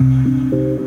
うん